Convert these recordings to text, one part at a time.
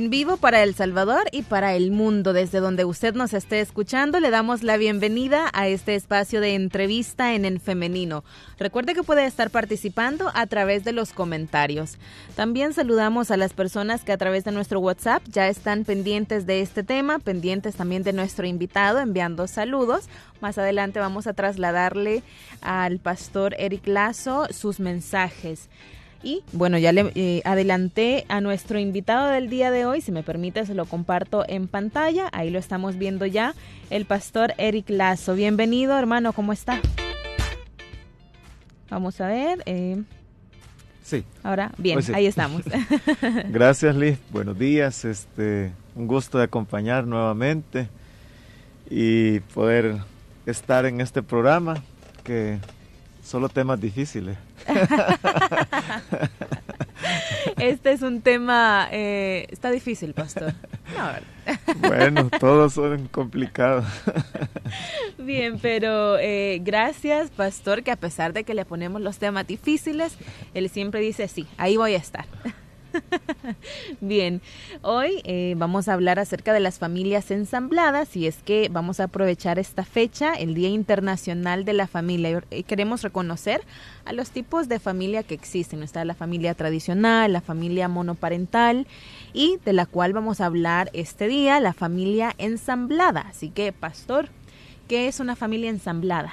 En vivo para El Salvador y para el mundo, desde donde usted nos esté escuchando, le damos la bienvenida a este espacio de entrevista en el femenino. Recuerde que puede estar participando a través de los comentarios. También saludamos a las personas que a través de nuestro WhatsApp ya están pendientes de este tema, pendientes también de nuestro invitado, enviando saludos. Más adelante vamos a trasladarle al pastor Eric Lazo sus mensajes. Y bueno, ya le eh, adelanté a nuestro invitado del día de hoy, si me permite se lo comparto en pantalla, ahí lo estamos viendo ya, el pastor Eric Lazo. Bienvenido hermano, ¿cómo está? Vamos a ver. Eh, sí. Ahora, bien, pues ahí estamos. Gracias Liz, buenos días, este, un gusto de acompañar nuevamente y poder estar en este programa que solo temas difíciles. este es un tema, eh, está difícil, pastor. bueno, todos son complicados. Bien, pero eh, gracias, pastor, que a pesar de que le ponemos los temas difíciles, él siempre dice, sí, ahí voy a estar. Bien, hoy eh, vamos a hablar acerca de las familias ensambladas y es que vamos a aprovechar esta fecha, el Día Internacional de la Familia. Y queremos reconocer a los tipos de familia que existen. Está la familia tradicional, la familia monoparental y de la cual vamos a hablar este día, la familia ensamblada. Así que, pastor, ¿qué es una familia ensamblada?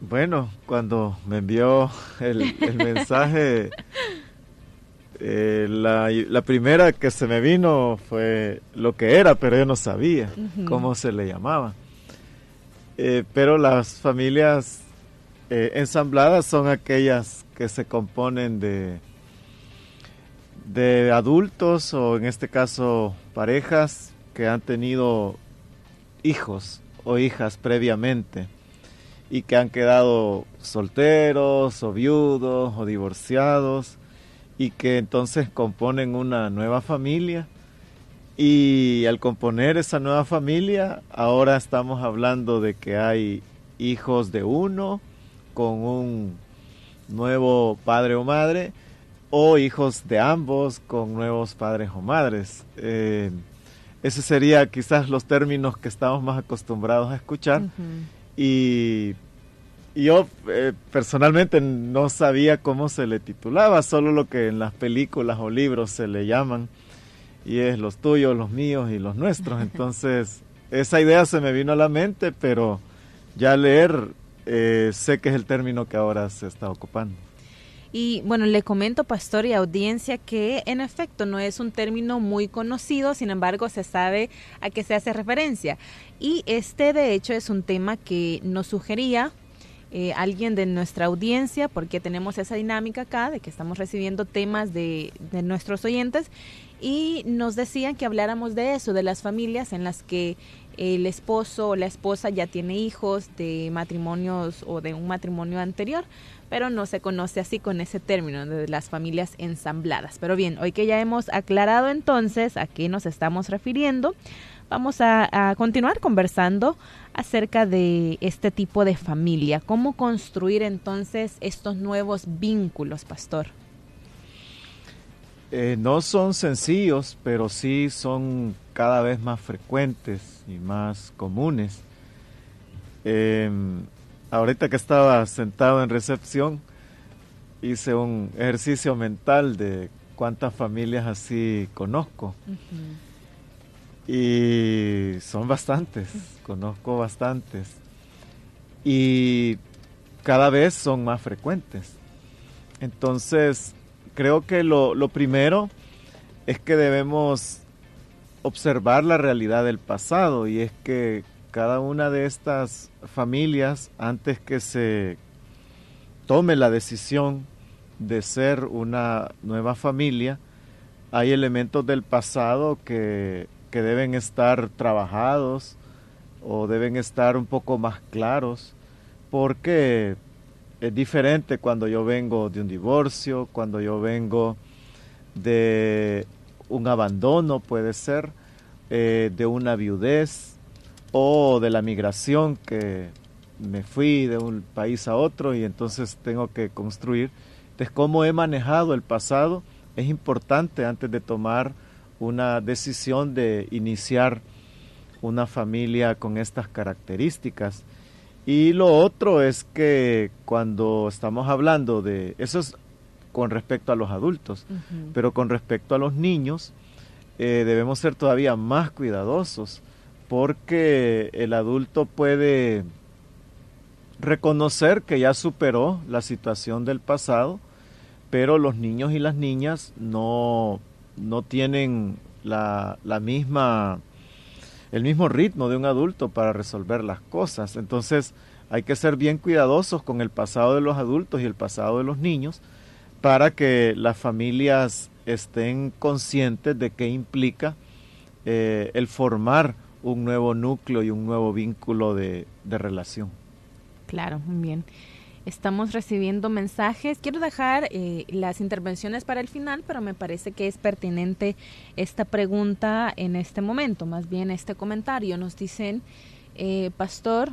Bueno, cuando me envió el, el mensaje eh, la, primera que se me vino fue lo que era, pero yo no sabía cómo se le llamaba. Eh, pero las familias eh, ensambladas son aquellas que se componen de, de adultos o en este caso parejas que han tenido hijos o hijas previamente y que han quedado solteros o viudos o divorciados y que entonces componen una nueva familia. Y al componer esa nueva familia, ahora estamos hablando de que hay hijos de uno con un nuevo padre o madre, o hijos de ambos con nuevos padres o madres. Eh, ese sería quizás los términos que estamos más acostumbrados a escuchar. Y yo eh, personalmente no sabía cómo se le titulaba, solo lo que en las películas o libros se le llaman, y es los tuyos, los míos y los nuestros. Entonces, esa idea se me vino a la mente, pero ya leer eh, sé que es el término que ahora se está ocupando. Y bueno, le comento, pastor y audiencia, que en efecto no es un término muy conocido, sin embargo se sabe a qué se hace referencia. Y este de hecho es un tema que nos sugería eh, alguien de nuestra audiencia, porque tenemos esa dinámica acá de que estamos recibiendo temas de, de nuestros oyentes y nos decían que habláramos de eso, de las familias en las que el esposo o la esposa ya tiene hijos de matrimonios o de un matrimonio anterior, pero no se conoce así con ese término de las familias ensambladas. Pero bien, hoy que ya hemos aclarado entonces a qué nos estamos refiriendo, vamos a, continuar conversando acerca de este tipo de familia. ¿Cómo construir entonces estos nuevos vínculos, pastor? Eh, no son sencillos, pero sí son cada vez más frecuentes y más comunes. Em, ahorita que estaba sentado en recepción, hice un ejercicio mental de cuántas familias así conozco. Y son bastantes, conozco bastantes. Y cada vez son más frecuentes. Entonces, creo que lo, lo primero es que debemos observar la realidad del pasado y es que cada una de estas familias, antes que se tome la decisión de ser una nueva familia, hay elementos del pasado que que deben estar trabajados o deben estar un poco más claros porque es diferente cuando yo vengo de un divorcio, cuando yo vengo de un abandono, puede ser, eh, de una viudez o de la migración que me fui de un país a otro y entonces tengo que construir. Entonces, cómo he manejado el pasado es importante antes de tomar una decisión de iniciar una familia con estas características. Y lo otro es que cuando estamos hablando de, eso es con respecto a los adultos, pero con respecto a los niños, eh, debemos ser todavía más cuidadosos porque el adulto puede reconocer que ya superó la situación del pasado, pero los niños y las niñas no, no tienen la, la misma, el mismo ritmo de un adulto para resolver las cosas. Entonces hay que ser bien cuidadosos con el pasado de los adultos y el pasado de los niños para que las familias estén conscientes de qué implica eh, el formar un nuevo núcleo y un nuevo vínculo de, de relación. Claro, muy bien. Estamos recibiendo mensajes. Quiero dejar eh, las intervenciones para el final, pero me parece que es pertinente esta pregunta en este momento, más bien este comentario. Nos dicen, eh, pastor,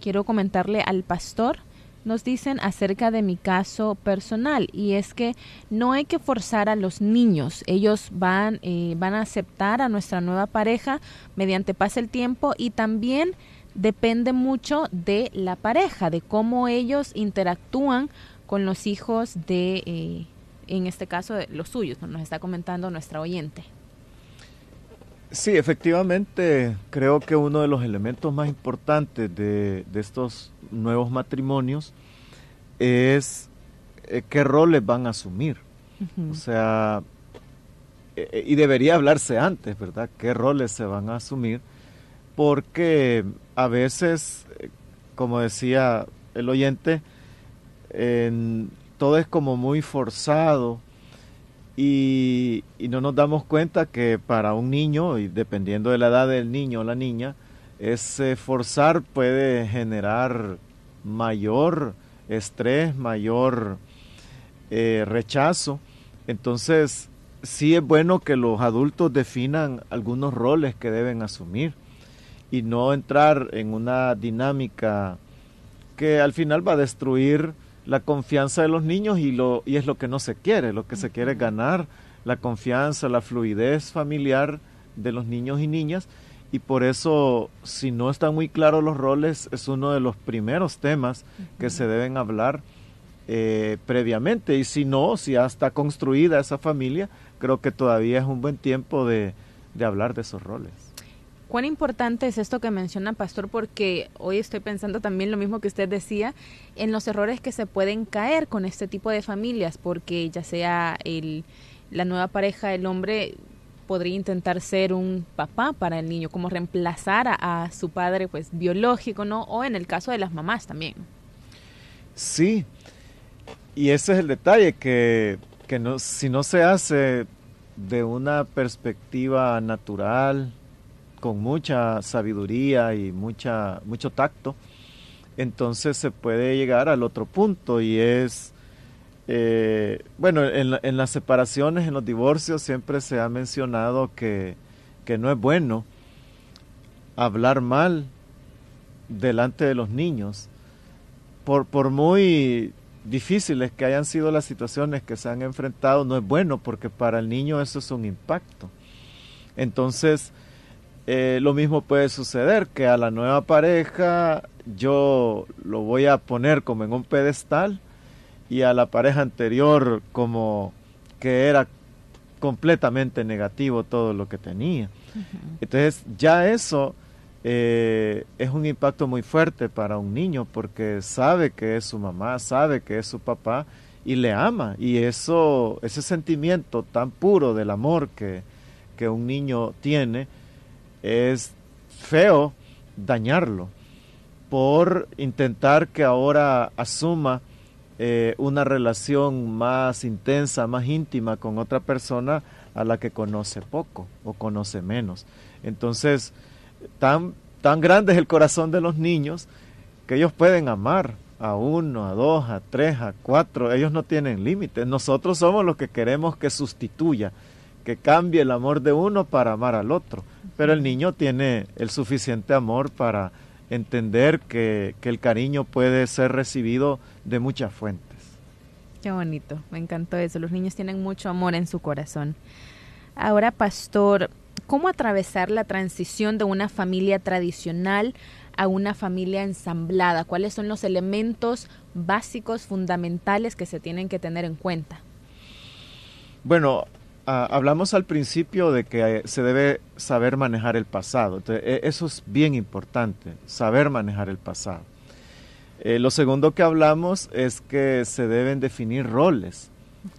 quiero comentarle al pastor, nos dicen acerca de mi caso personal y es que no hay que forzar a los niños, ellos van, eh, van a aceptar a nuestra nueva pareja mediante pase el tiempo y también depende mucho de la pareja, de cómo ellos interactúan con los hijos de, eh, en este caso, de los suyos, nos está comentando nuestra oyente. Sí, efectivamente, creo que uno de los elementos más importantes de, estos nuevos matrimonios es eh, qué roles van a asumir. O sea, eh, y debería hablarse antes, ¿verdad? ¿Qué roles se van a asumir? Porque a veces, como decía el oyente, todo es como muy forzado y, no nos damos cuenta que para un niño, y dependiendo de la edad del niño o la niña, ese forzar puede generar mayor estrés, mayor eh, rechazo. Entonces, sí es bueno que los adultos definan algunos roles que deben asumir y no entrar en una dinámica que al final va a destruir la confianza de los niños y, lo, y es lo que no se quiere, lo que se quiere es ganar la confianza, la fluidez familiar de los niños y niñas. Y por eso si no están muy claros los roles es uno de los primeros temas que se deben hablar eh, previamente. Y si no, si ya está construida esa familia, creo que todavía es un buen tiempo de hablar de esos roles. Cuán importante es esto que menciona Pastor, porque hoy estoy pensando también lo mismo que usted decía, en los errores que se pueden caer con este tipo de familias, porque ya sea el, la nueva pareja, el hombre podría intentar ser un papá para el niño, como reemplazar a, su padre pues biológico, ¿no? O en el caso de las mamás también. Sí, y ese es el detalle, que, que no, si no se hace de una perspectiva natural, con mucha sabiduría y mucha, mucho tacto, entonces se puede llegar al otro punto y es, eh, bueno, en, en, las separaciones, en los divorcios siempre se ha mencionado que, que no es bueno hablar mal delante de los niños, por, por muy difíciles que hayan sido las situaciones que se han enfrentado, no es bueno porque para el niño eso es un impacto. Entonces, eh, lo mismo puede suceder, que a la nueva pareja yo lo voy a poner como en un pedestal y a la pareja anterior como que era completamente negativo todo lo que tenía. Entonces ya eso eh, es un impacto muy fuerte para un niño porque sabe que es su mamá, sabe que es su papá y le ama. Y eso, ese sentimiento tan puro del amor que, que un niño tiene, es feo dañarlo por intentar que ahora asuma eh, una relación más intensa, más íntima con otra persona a la que conoce poco o conoce menos. Entonces, tan, tan grande es el corazón de los niños que ellos pueden amar a uno, a dos, a tres, a cuatro, ellos no tienen límites. Nosotros somos los que queremos que sustituya, que cambie el amor de uno para amar al otro. Pero el niño tiene el suficiente amor para entender que, que el cariño puede ser recibido de muchas fuentes. Qué bonito, me encantó eso. Los niños tienen mucho amor en su corazón. Ahora, pastor, ¿cómo atravesar la transición de una familia tradicional a una familia ensamblada? ¿Cuáles son los elementos básicos, fundamentales que se tienen que tener en cuenta? Bueno, ah, hablamos al principio de que se debe saber manejar el pasado. E, eso es bien importante, saber manejar el pasado. Eh, lo segundo que hablamos es que se deben definir roles.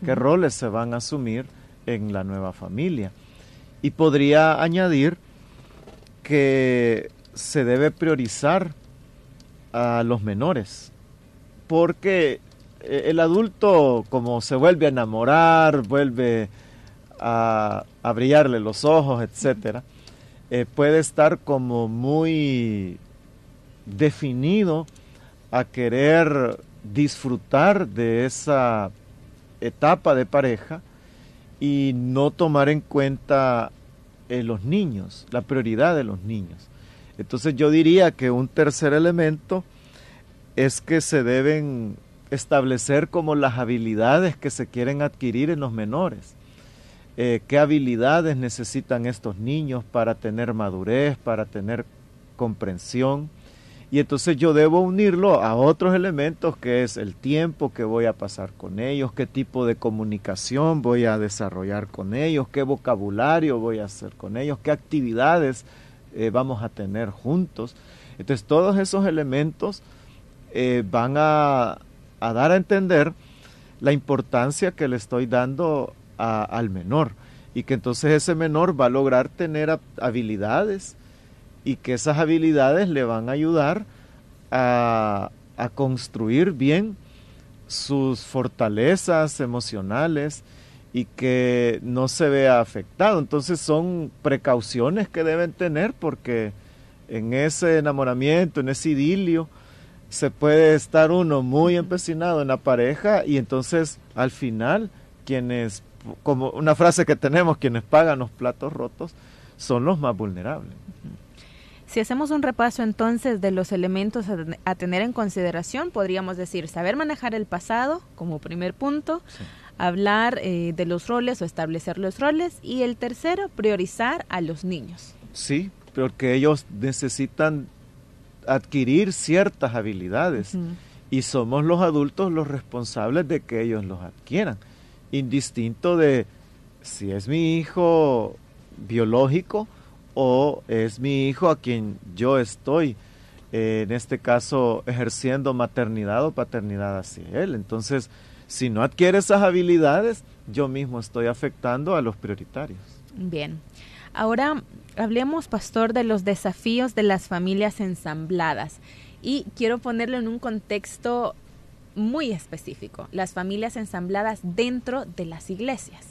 ¿Qué roles se van a asumir en la nueva familia? Y podría añadir que se debe priorizar a los menores, porque eh, el adulto como se vuelve a enamorar, vuelve a, brillarle los ojos, etcétera, eh, puede estar como muy definido a querer disfrutar de esa etapa de pareja y no tomar en cuenta eh, los niños, la prioridad de los niños. Entonces yo diría que un tercer elemento es que se deben establecer como las habilidades que se quieren adquirir en los menores. Eh, ¿Qué habilidades necesitan estos niños para tener madurez, para tener comprensión? Y entonces yo debo unirlo a otros elementos que es el tiempo que voy a pasar con ellos, qué tipo de comunicación voy a desarrollar con ellos, qué vocabulario voy a hacer con ellos, qué actividades eh, vamos a tener juntos. Entonces todos esos elementos eh, van a, dar a entender la importancia que le estoy dando al menor y que entonces ese menor va a lograr tener habilidades y que esas habilidades le van a ayudar a, a construir bien sus fortalezas emocionales y que no se vea afectado. Entonces son precauciones que deben tener porque en ese enamoramiento, en ese idilio, se puede estar uno muy empecinado en la pareja y entonces al final quienes, como una frase que tenemos, quienes pagan los platos rotos, son los más vulnerables. Si hacemos un repaso entonces de los elementos a, tener en consideración, podríamos decir saber manejar el pasado como primer punto, hablar eh, de los roles o establecer los roles y el tercero, priorizar a los niños. Sí, porque ellos necesitan adquirir ciertas habilidades y somos los adultos los responsables de que ellos los adquieran, indistinto de si es mi hijo biológico o es mi hijo a quien yo estoy, eh, en este caso, ejerciendo maternidad o paternidad hacia él. Entonces, si no adquiere esas habilidades, yo mismo estoy afectando a los prioritarios. Bien. Ahora hablemos, pastor, de los desafíos de las familias ensambladas. Y quiero ponerlo en un contexto muy específico, las familias ensambladas dentro de las iglesias.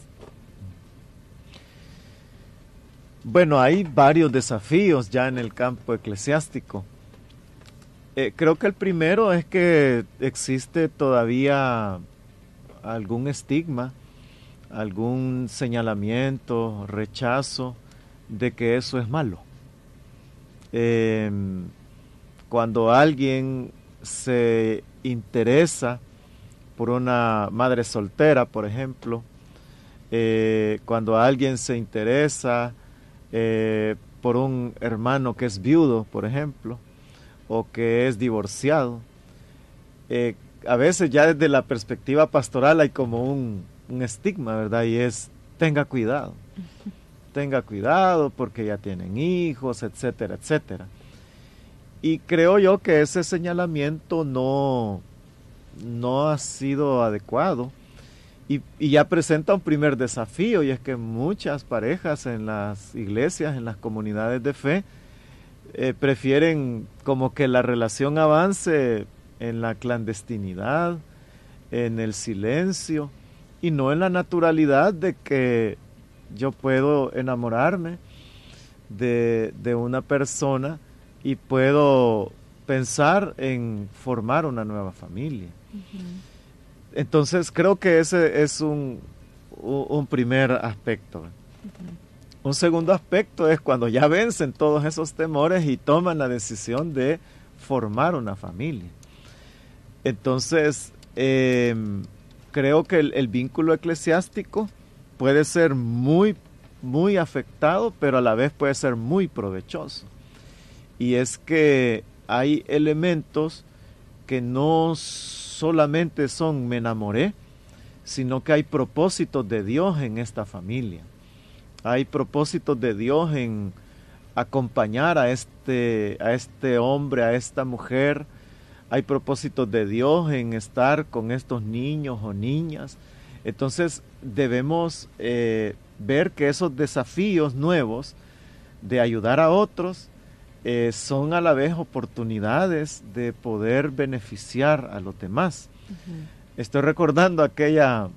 Bueno, hay varios desafíos ya en el campo eclesiástico. Eh, creo que el primero es que existe todavía algún estigma, algún señalamiento, rechazo de que eso es malo. Em, cuando alguien se interesa por una madre soltera, por ejemplo, eh, cuando alguien se interesa eh, por un hermano que es viudo, por ejemplo, o que es divorciado, eh, a veces ya desde la perspectiva pastoral hay como un, estigma, ¿verdad? Y es, tenga cuidado, tenga cuidado porque ya tienen hijos, etcétera, etcétera. Y creo yo que ese señalamiento no, no ha sido adecuado. Y, ya presenta un primer desafío y es que muchas parejas en las iglesias, en las comunidades de fe, eh, prefieren como que la relación avance en la clandestinidad, en el silencio y no en la naturalidad de que yo puedo enamorarme de, una persona y puedo pensar en formar una nueva familia. Entonces creo que ese es un, un primer aspecto. Un segundo aspecto es cuando ya vencen todos esos temores y toman la decisión de formar una familia. Entonces, em, creo que el, vínculo eclesiástico puede ser muy, muy afectado, pero a la vez puede ser muy provechoso. Y es que hay elementos que no solamente son me enamoré, sino que hay propósitos de Dios en esta familia. Hay propósitos de Dios en acompañar a este, a este hombre, a esta mujer. Hay propósitos de Dios en estar con estos niños o niñas. Entonces debemos eh, ver que esos desafíos nuevos de ayudar a otros eh, son a la vez oportunidades de poder beneficiar a los demás. Estoy recordando aquella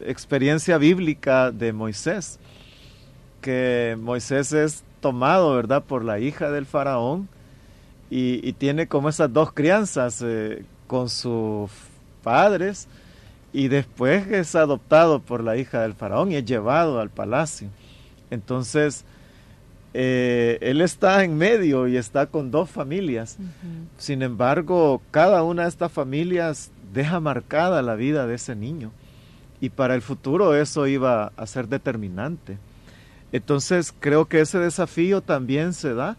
experiencia bíblica de Moisés, que Moisés es tomado, ¿verdad?, por la hija del faraón y, tiene como esas dos crianzas eh, con sus padres y después es adoptado por la hija del faraón y es llevado al palacio. Entonces, eh, él está en medio y está con dos familias. Sin embargo, cada una de estas familias deja marcada la vida de ese niño. Y para el futuro eso iba a ser determinante. Entonces creo que ese desafío también se da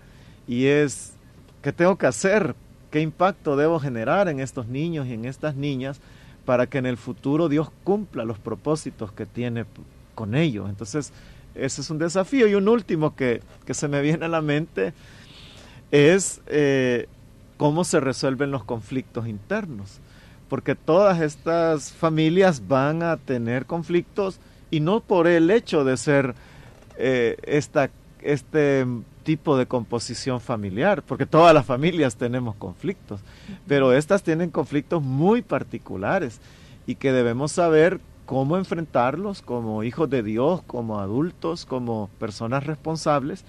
y es, ¿qué tengo que hacer? ¿Qué impacto debo generar en estos niños y en estas niñas para que en el futuro Dios cumpla los propósitos que tiene con ellos? Entonces, ese es un desafío. Y un último que, se me viene a la mente es eh, cómo se resuelven los conflictos internos. Porque todas estas familias van a tener conflictos y no por el hecho de ser eh, esta, este tipo de composición familiar, porque todas las familias tenemos conflictos, pero estas tienen conflictos muy particulares y que debemos saber cómo enfrentarlos como hijos de Dios, como adultos, como personas responsables.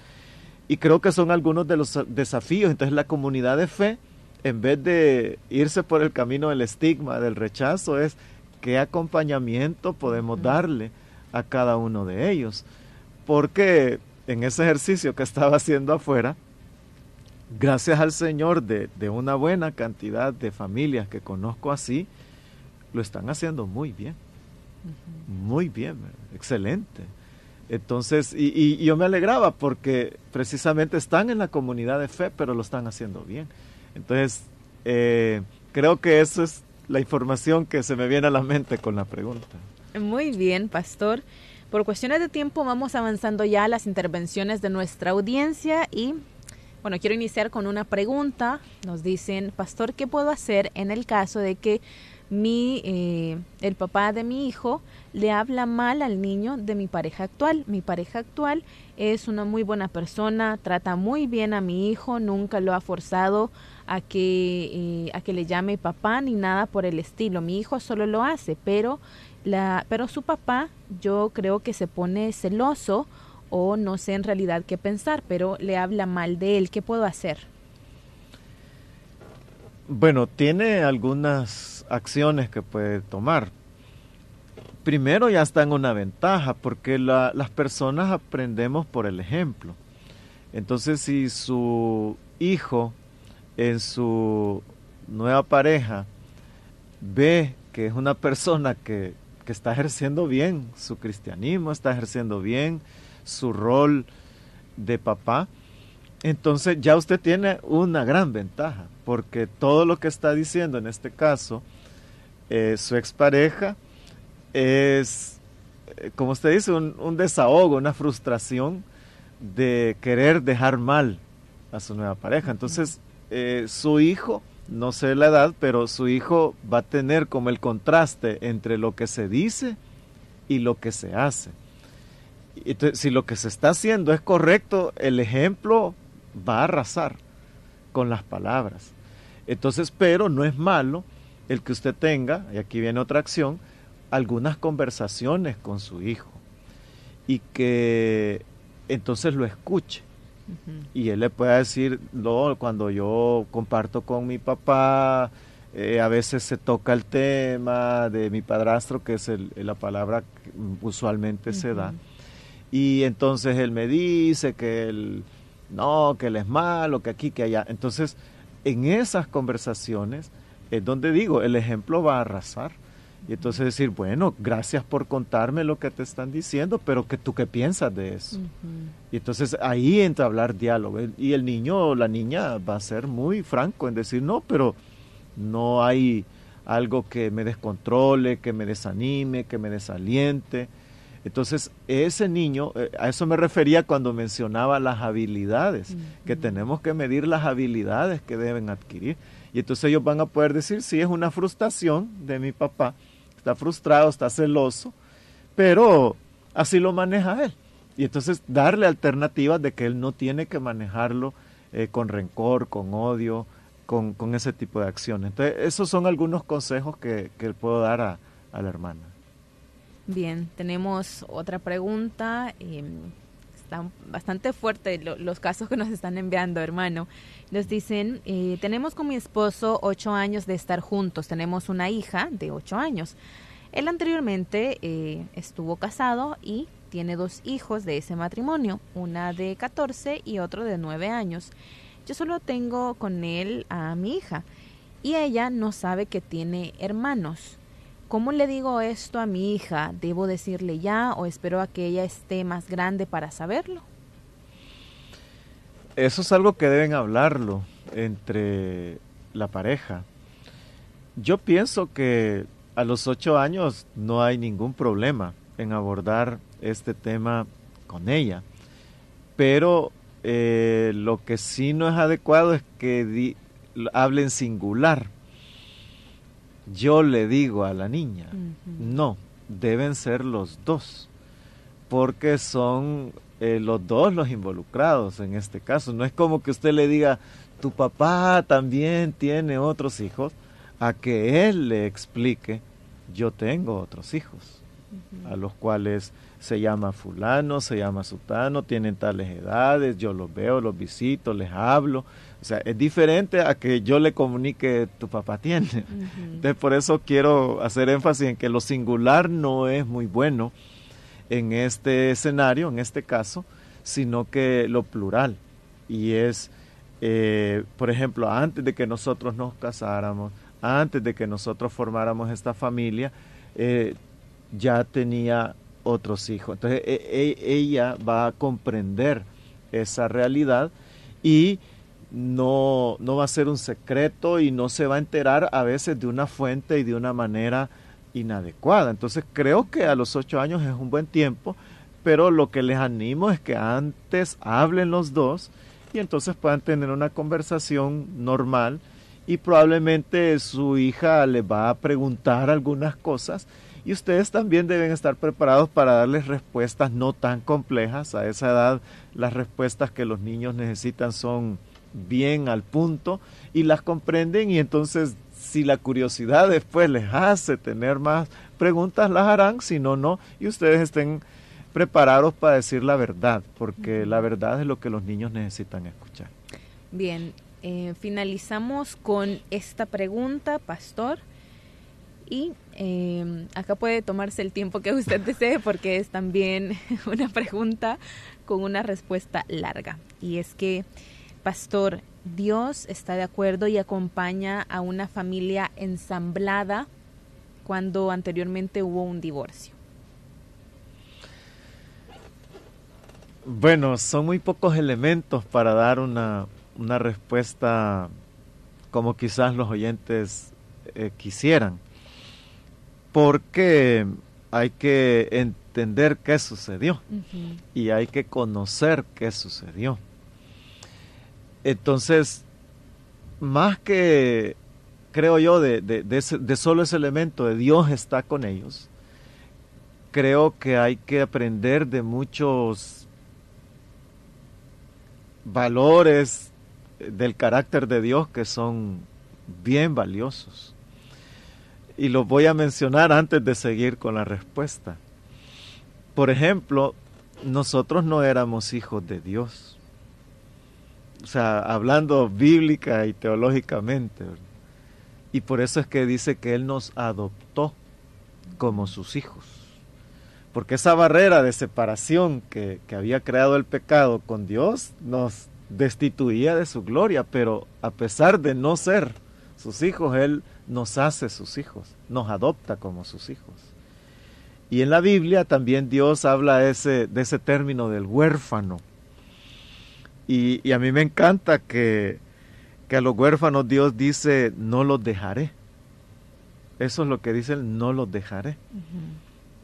Y creo que son algunos de los desafíos. Entonces la comunidad de fe, en vez de irse por el camino del estigma, del rechazo, es qué acompañamiento podemos darle a cada uno de ellos. Porque en ese ejercicio que estaba haciendo afuera, gracias al Señor de, de una buena cantidad de familias que conozco así, lo están haciendo muy bien. Muy bien, excelente. Entonces, y, yo me alegraba porque precisamente están en la comunidad de fe, pero lo están haciendo bien. Entonces, eh, creo que eso es la información que se me viene a la mente con la pregunta. Muy bien, pastor. Por cuestiones de tiempo vamos avanzando ya a las intervenciones de nuestra audiencia y bueno, quiero iniciar con una pregunta. Nos dicen, pastor, ¿qué puedo hacer en el caso de que mi, eh, el papá de mi hijo le habla mal al niño de mi pareja actual. Mi pareja actual es una muy buena persona, trata muy bien a mi hijo, nunca lo ha forzado a que, eh, a que le llame papá ni nada por el estilo. Mi hijo solo lo hace, pero, la, pero su papá yo creo que se pone celoso o no sé en realidad qué pensar, pero le habla mal de él. ¿Qué puedo hacer? Bueno, tiene algunas acciones que puede tomar. Primero ya está en una ventaja porque las personas aprendemos por el ejemplo. Entonces si su hijo en su nueva pareja ve que es una persona que, que está ejerciendo bien su cristianismo, está ejerciendo bien su rol de papá, entonces ya usted tiene una gran ventaja, porque todo lo que está diciendo en este caso eh, su expareja es, eh, como usted dice, un, desahogo, una frustración de querer dejar mal a su nueva pareja. Entonces, eh, su hijo, no sé la edad, pero su hijo va a tener como el contraste entre lo que se dice y lo que se hace. Si lo que se está haciendo es correcto, el ejemplo va a arrasar con las palabras. Entonces, pero no es malo el que usted tenga, y aquí viene otra acción, algunas conversaciones con su hijo y que entonces lo escuche Y él le puede decir, no, cuando yo comparto con mi papá, eh, a veces se toca el tema de mi padrastro, que es la palabra que usualmente se da. Y entonces él me dice que él, no, que él es malo, que aquí, que allá. Entonces, en esas conversaciones es donde digo, el ejemplo va a arrasar. Y entonces decir, bueno, gracias por contarme lo que te están diciendo, pero que tú qué piensas de eso. Y entonces ahí entra a hablar diálogo. Y el niño o la niña va a ser muy franco en decir, no, pero no hay algo que me descontrole, que me desanime, que me desaliente. Entonces, ese niño, eh, a eso me refería cuando mencionaba las habilidades, que tenemos que medir las habilidades que deben adquirir. Y entonces ellos van a poder decir, sí, es una frustración de mi papá, está frustrado, está celoso, pero así lo maneja él. Y entonces darle alternativas de que él no tiene que manejarlo eh, con rencor, con odio, con, ese tipo de acciones. Entonces, esos son algunos consejos que, que puedo dar a, la hermana. Bien, tenemos otra pregunta. Em, están bastante fuertes los casos que nos están enviando, hermano. Nos dicen, eh, tenemos con mi esposo ocho años de estar juntos, tenemos una hija de ocho años. Él anteriormente eh, estuvo casado y tiene dos hijos de ese matrimonio, una de 14 y otro de 9 años. Yo solo tengo con él a mi hija y ella no sabe que tiene hermanos. ¿Cómo le digo esto a mi hija? ¿Debo decirle ya o espero a que ella esté más grande para saberlo? Eso es algo que deben hablarlo entre la pareja. Yo pienso que a los ocho años no hay ningún problema en abordar este tema con ella, pero eh, lo que sí no es adecuado es que hablen singular yo le digo a la niña. No, deben ser los dos, porque son eh, los dos los involucrados en este caso. No es como que usted le diga, tu papá también tiene otros hijos, a que él le explique, yo tengo otros hijos, a los cuales se llama fulano, se llama sutano, tienen tales edades, yo los veo, los visito, les hablo, o sea, es diferente a que yo le comunique tu papá tiene. Entonces, por eso quiero hacer énfasis en que lo singular no es muy bueno en este escenario, en este caso, sino que lo plural. Y es, eh, por ejemplo, antes de que nosotros nos casáramos, antes de que nosotros formáramos esta familia, eh, ya tenía otros hijos. Entonces, e, e, ella va a comprender esa realidad y no, no va a ser un secreto y no se va a enterar a veces de una fuente y de una manera inadecuada. Entonces creo que a los ocho años es un buen tiempo, pero lo que les animo es que antes hablen los dos y entonces puedan tener una conversación normal y probablemente su hija le va a preguntar algunas cosas y ustedes también deben estar preparados para darles respuestas no tan complejas. A esa edad las respuestas que los niños necesitan son bien al punto y las comprenden y entonces si la curiosidad después les hace tener más preguntas, las harán, si no, no, y ustedes estén preparados para decir la verdad, porque la verdad es lo que los niños necesitan escuchar. Bien, eh, finalizamos con esta pregunta, pastor. Y eh, acá puede tomarse el tiempo que usted desee porque es también una pregunta con una respuesta larga. Y es que Pastor, Dios está de acuerdo y acompaña a una familia ensamblada cuando anteriormente hubo un divorcio. Bueno, son muy pocos elementos para dar una, respuesta como quizás los oyentes eh, quisieran, porque hay que entender qué sucedió y hay que conocer qué sucedió. Entonces, más que, creo yo, de, de, solo ese elemento de Dios está con ellos, creo que hay que aprender de muchos valores del carácter de Dios que son bien valiosos. Y los voy a mencionar antes de seguir con la respuesta. Por ejemplo, nosotros no éramos hijos de Dios o sea, hablando bíblica y teológicamente. Y por eso es que dice que Él nos adoptó como sus hijos. Porque esa barrera de separación que, que había creado el pecado con Dios nos destituía de su gloria, pero a pesar de no ser sus hijos, Él nos hace sus hijos, nos adopta como sus hijos. Y en la Biblia también Dios habla ese, de ese término del huérfano. Y, a mí me encanta que, a los huérfanos Dios dice, no los dejaré. Eso es lo que dice no los dejaré.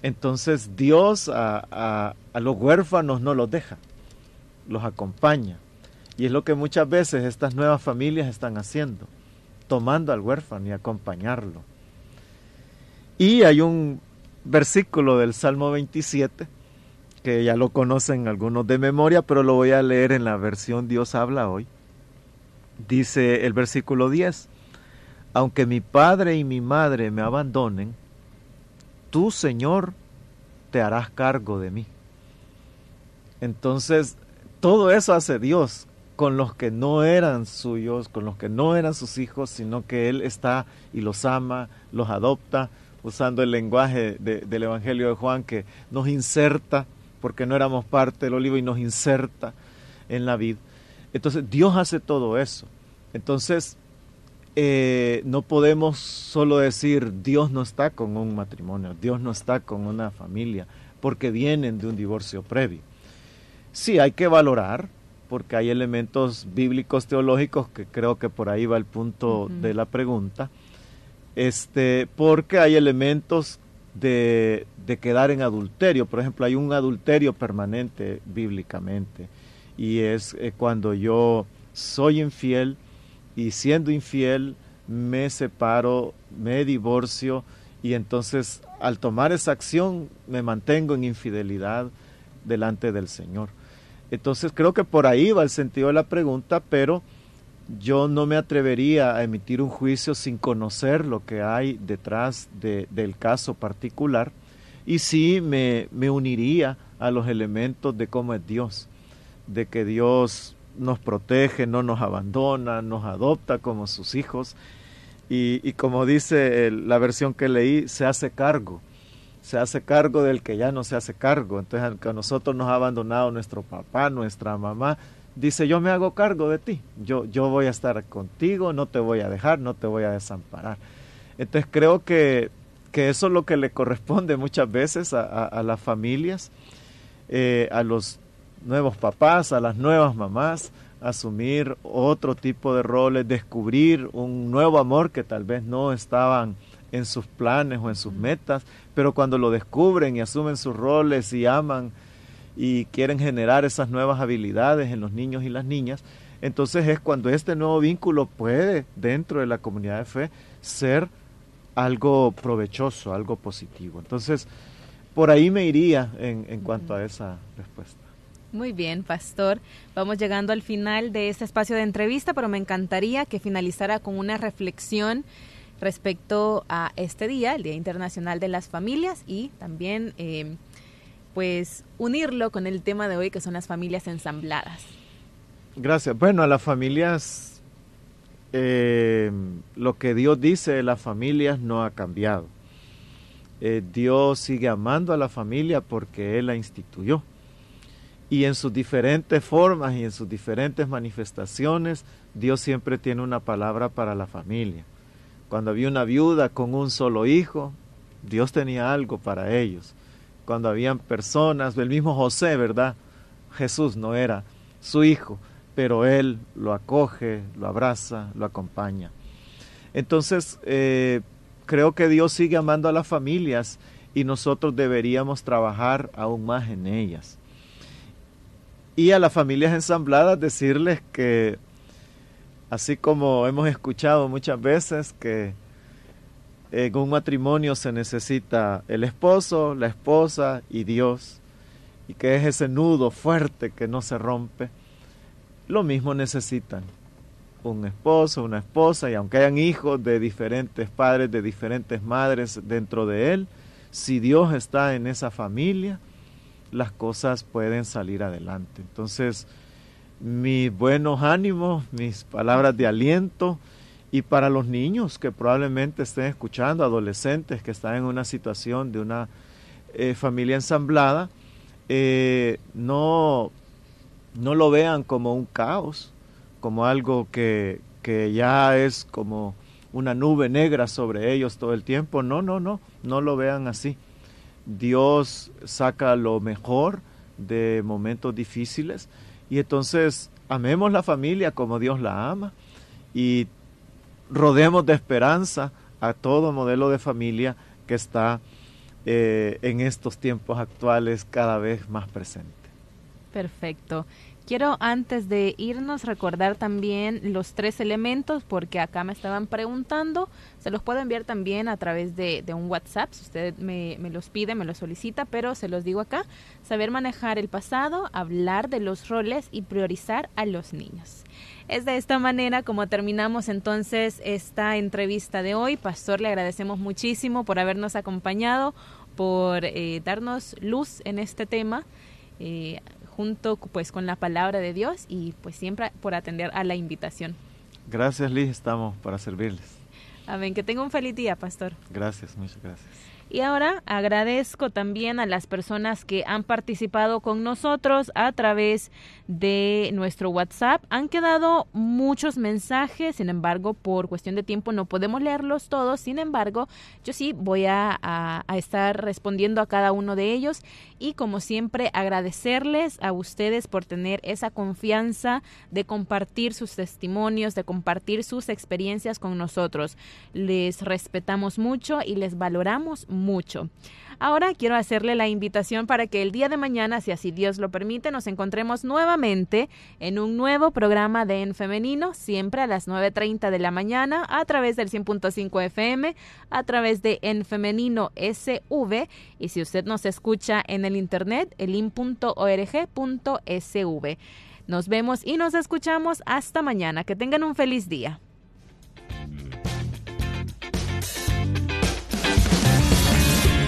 Entonces Dios a, a, los huérfanos no los deja, los acompaña. Y es lo que muchas veces estas nuevas familias están haciendo, tomando al huérfano y acompañarlo. Y hay un versículo del Salmo 27, que ya lo conocen algunos de memoria, pero lo voy a leer en la versión Dios habla hoy. Dice el versículo 10, aunque mi padre y mi madre me abandonen, tú, Señor, te harás cargo de mí. Entonces, todo eso hace Dios con los que no eran suyos, con los que no eran sus hijos, sino que Él está y los ama, los adopta, usando el lenguaje del Evangelio de Juan que nos inserta, porque no éramos parte del olivo y nos inserta en la vid. Entonces Dios hace todo eso. Entonces eh, no podemos solo decir Dios no está con un matrimonio, Dios no está con una familia, porque vienen de un divorcio previo. Sí, hay que valorar, porque hay elementos bíblicos teológicos que creo que por ahí va el punto de la pregunta este, porque hay elementos de, quedar en adulterio. Por ejemplo, hay un adulterio permanente bíblicamente y es eh, cuando yo soy infiel y siendo infiel me separo, me divorcio y entonces al tomar esa acción me mantengo en infidelidad delante del Señor. Entonces creo que por ahí va el sentido de la pregunta, pero yo no me atrevería a emitir un juicio sin conocer lo que hay detrás del caso particular y sí me, uniría a los elementos de cómo es Dios, de que Dios nos protege, no nos abandona, nos adopta como sus hijos y, como dice la versión que leí, se hace cargo, se hace cargo del que ya no se hace cargo. Entonces, a nosotros nos ha abandonado nuestro papá, nuestra mamá, dice, yo me hago cargo de ti, yo, yo voy a estar contigo, no te voy a dejar, no te voy a desamparar. Entonces creo que, eso es lo que le corresponde muchas veces a, las familias, eh, a los nuevos papás, a las nuevas mamás, asumir otro tipo de roles, descubrir un nuevo amor que tal vez no estaban en sus planes o en sus metas, pero cuando lo descubren y asumen sus roles y aman, y quieren generar esas nuevas habilidades en los niños y las niñas, entonces es cuando este nuevo vínculo puede dentro de la comunidad de fe ser algo provechoso, algo positivo. Entonces, por ahí me iría en, en cuanto a esa respuesta. Muy bien, pastor. Vamos llegando al final de este espacio de entrevista, pero me encantaría que finalizara con una reflexión respecto a este día, el Día Internacional de las Familias, y también eh, pues unirlo con el tema de hoy que son las familias ensambladas. Gracias. Bueno, a las familias, eh, lo que Dios dice de las familias no ha cambiado. Eh, Dios sigue amando a la familia porque Él la instituyó. Y en sus diferentes formas y en sus diferentes manifestaciones, Dios siempre tiene una palabra para la familia. Cuando había una viuda con un solo hijo, Dios tenía algo para ellos cuando habían personas, el mismo José, ¿verdad? Jesús no era su hijo, pero él lo acoge, lo abraza, lo acompaña. Entonces, eh, creo que Dios sigue amando a las familias y nosotros deberíamos trabajar aún más en ellas. Y a las familias ensambladas decirles que, así como hemos escuchado muchas veces, que en un matrimonio se necesita el esposo, la esposa y Dios, y que es ese nudo fuerte que no se rompe. Lo mismo necesitan un esposo, una esposa, y aunque hayan hijos de diferentes padres, de diferentes madres dentro de él, si Dios está en esa familia, las cosas pueden salir adelante. Entonces, mis buenos ánimos, mis palabras de aliento y para los niños que probablemente estén escuchando, adolescentes que están en una situación de una eh, familia ensamblada, eh, no, no lo vean como un caos, como algo que, que ya es como una nube negra sobre ellos todo el tiempo. No, no, no, no lo vean así. Dios saca lo mejor de momentos difíciles y entonces amemos la familia como Dios la ama y rodemos de esperanza a todo modelo de familia que está eh, en estos tiempos actuales cada vez más presente. Perfecto. Quiero antes de irnos recordar también los tres elementos porque acá me estaban preguntando. Se los puedo enviar también a través de, un WhatsApp si usted me, me, los pide, me los solicita, pero se los digo acá. Saber manejar el pasado, hablar de los roles y priorizar a los niños. Es de esta manera como terminamos entonces esta entrevista de hoy. Pastor, le agradecemos muchísimo por habernos acompañado, por eh, darnos luz en este tema. Eh, junto pues con la palabra de Dios y pues siempre por atender a la invitación. Gracias Liz, estamos para servirles. Amén, que tenga un feliz día, pastor. Gracias, muchas gracias. Y ahora agradezco también a las personas que han participado con nosotros a través de nuestro WhatsApp. Han quedado muchos mensajes, sin embargo, por cuestión de tiempo no podemos leerlos todos. Sin embargo, yo sí voy a, estar respondiendo a cada uno de ellos y como siempre agradecerles a ustedes por tener esa confianza de compartir sus testimonios, de compartir sus experiencias con nosotros. Les respetamos mucho y les valoramos mucho mucho. Ahora quiero hacerle la invitación para que el día de mañana, si así Dios lo permite, nos encontremos nuevamente en un nuevo programa de En Femenino, siempre a las 9.30 de la mañana, a través del 100.5 FM, a través de En Femenino SV, y si usted nos escucha en el internet, elin.org.sv. Nos vemos y nos escuchamos hasta mañana. Que tengan un feliz día.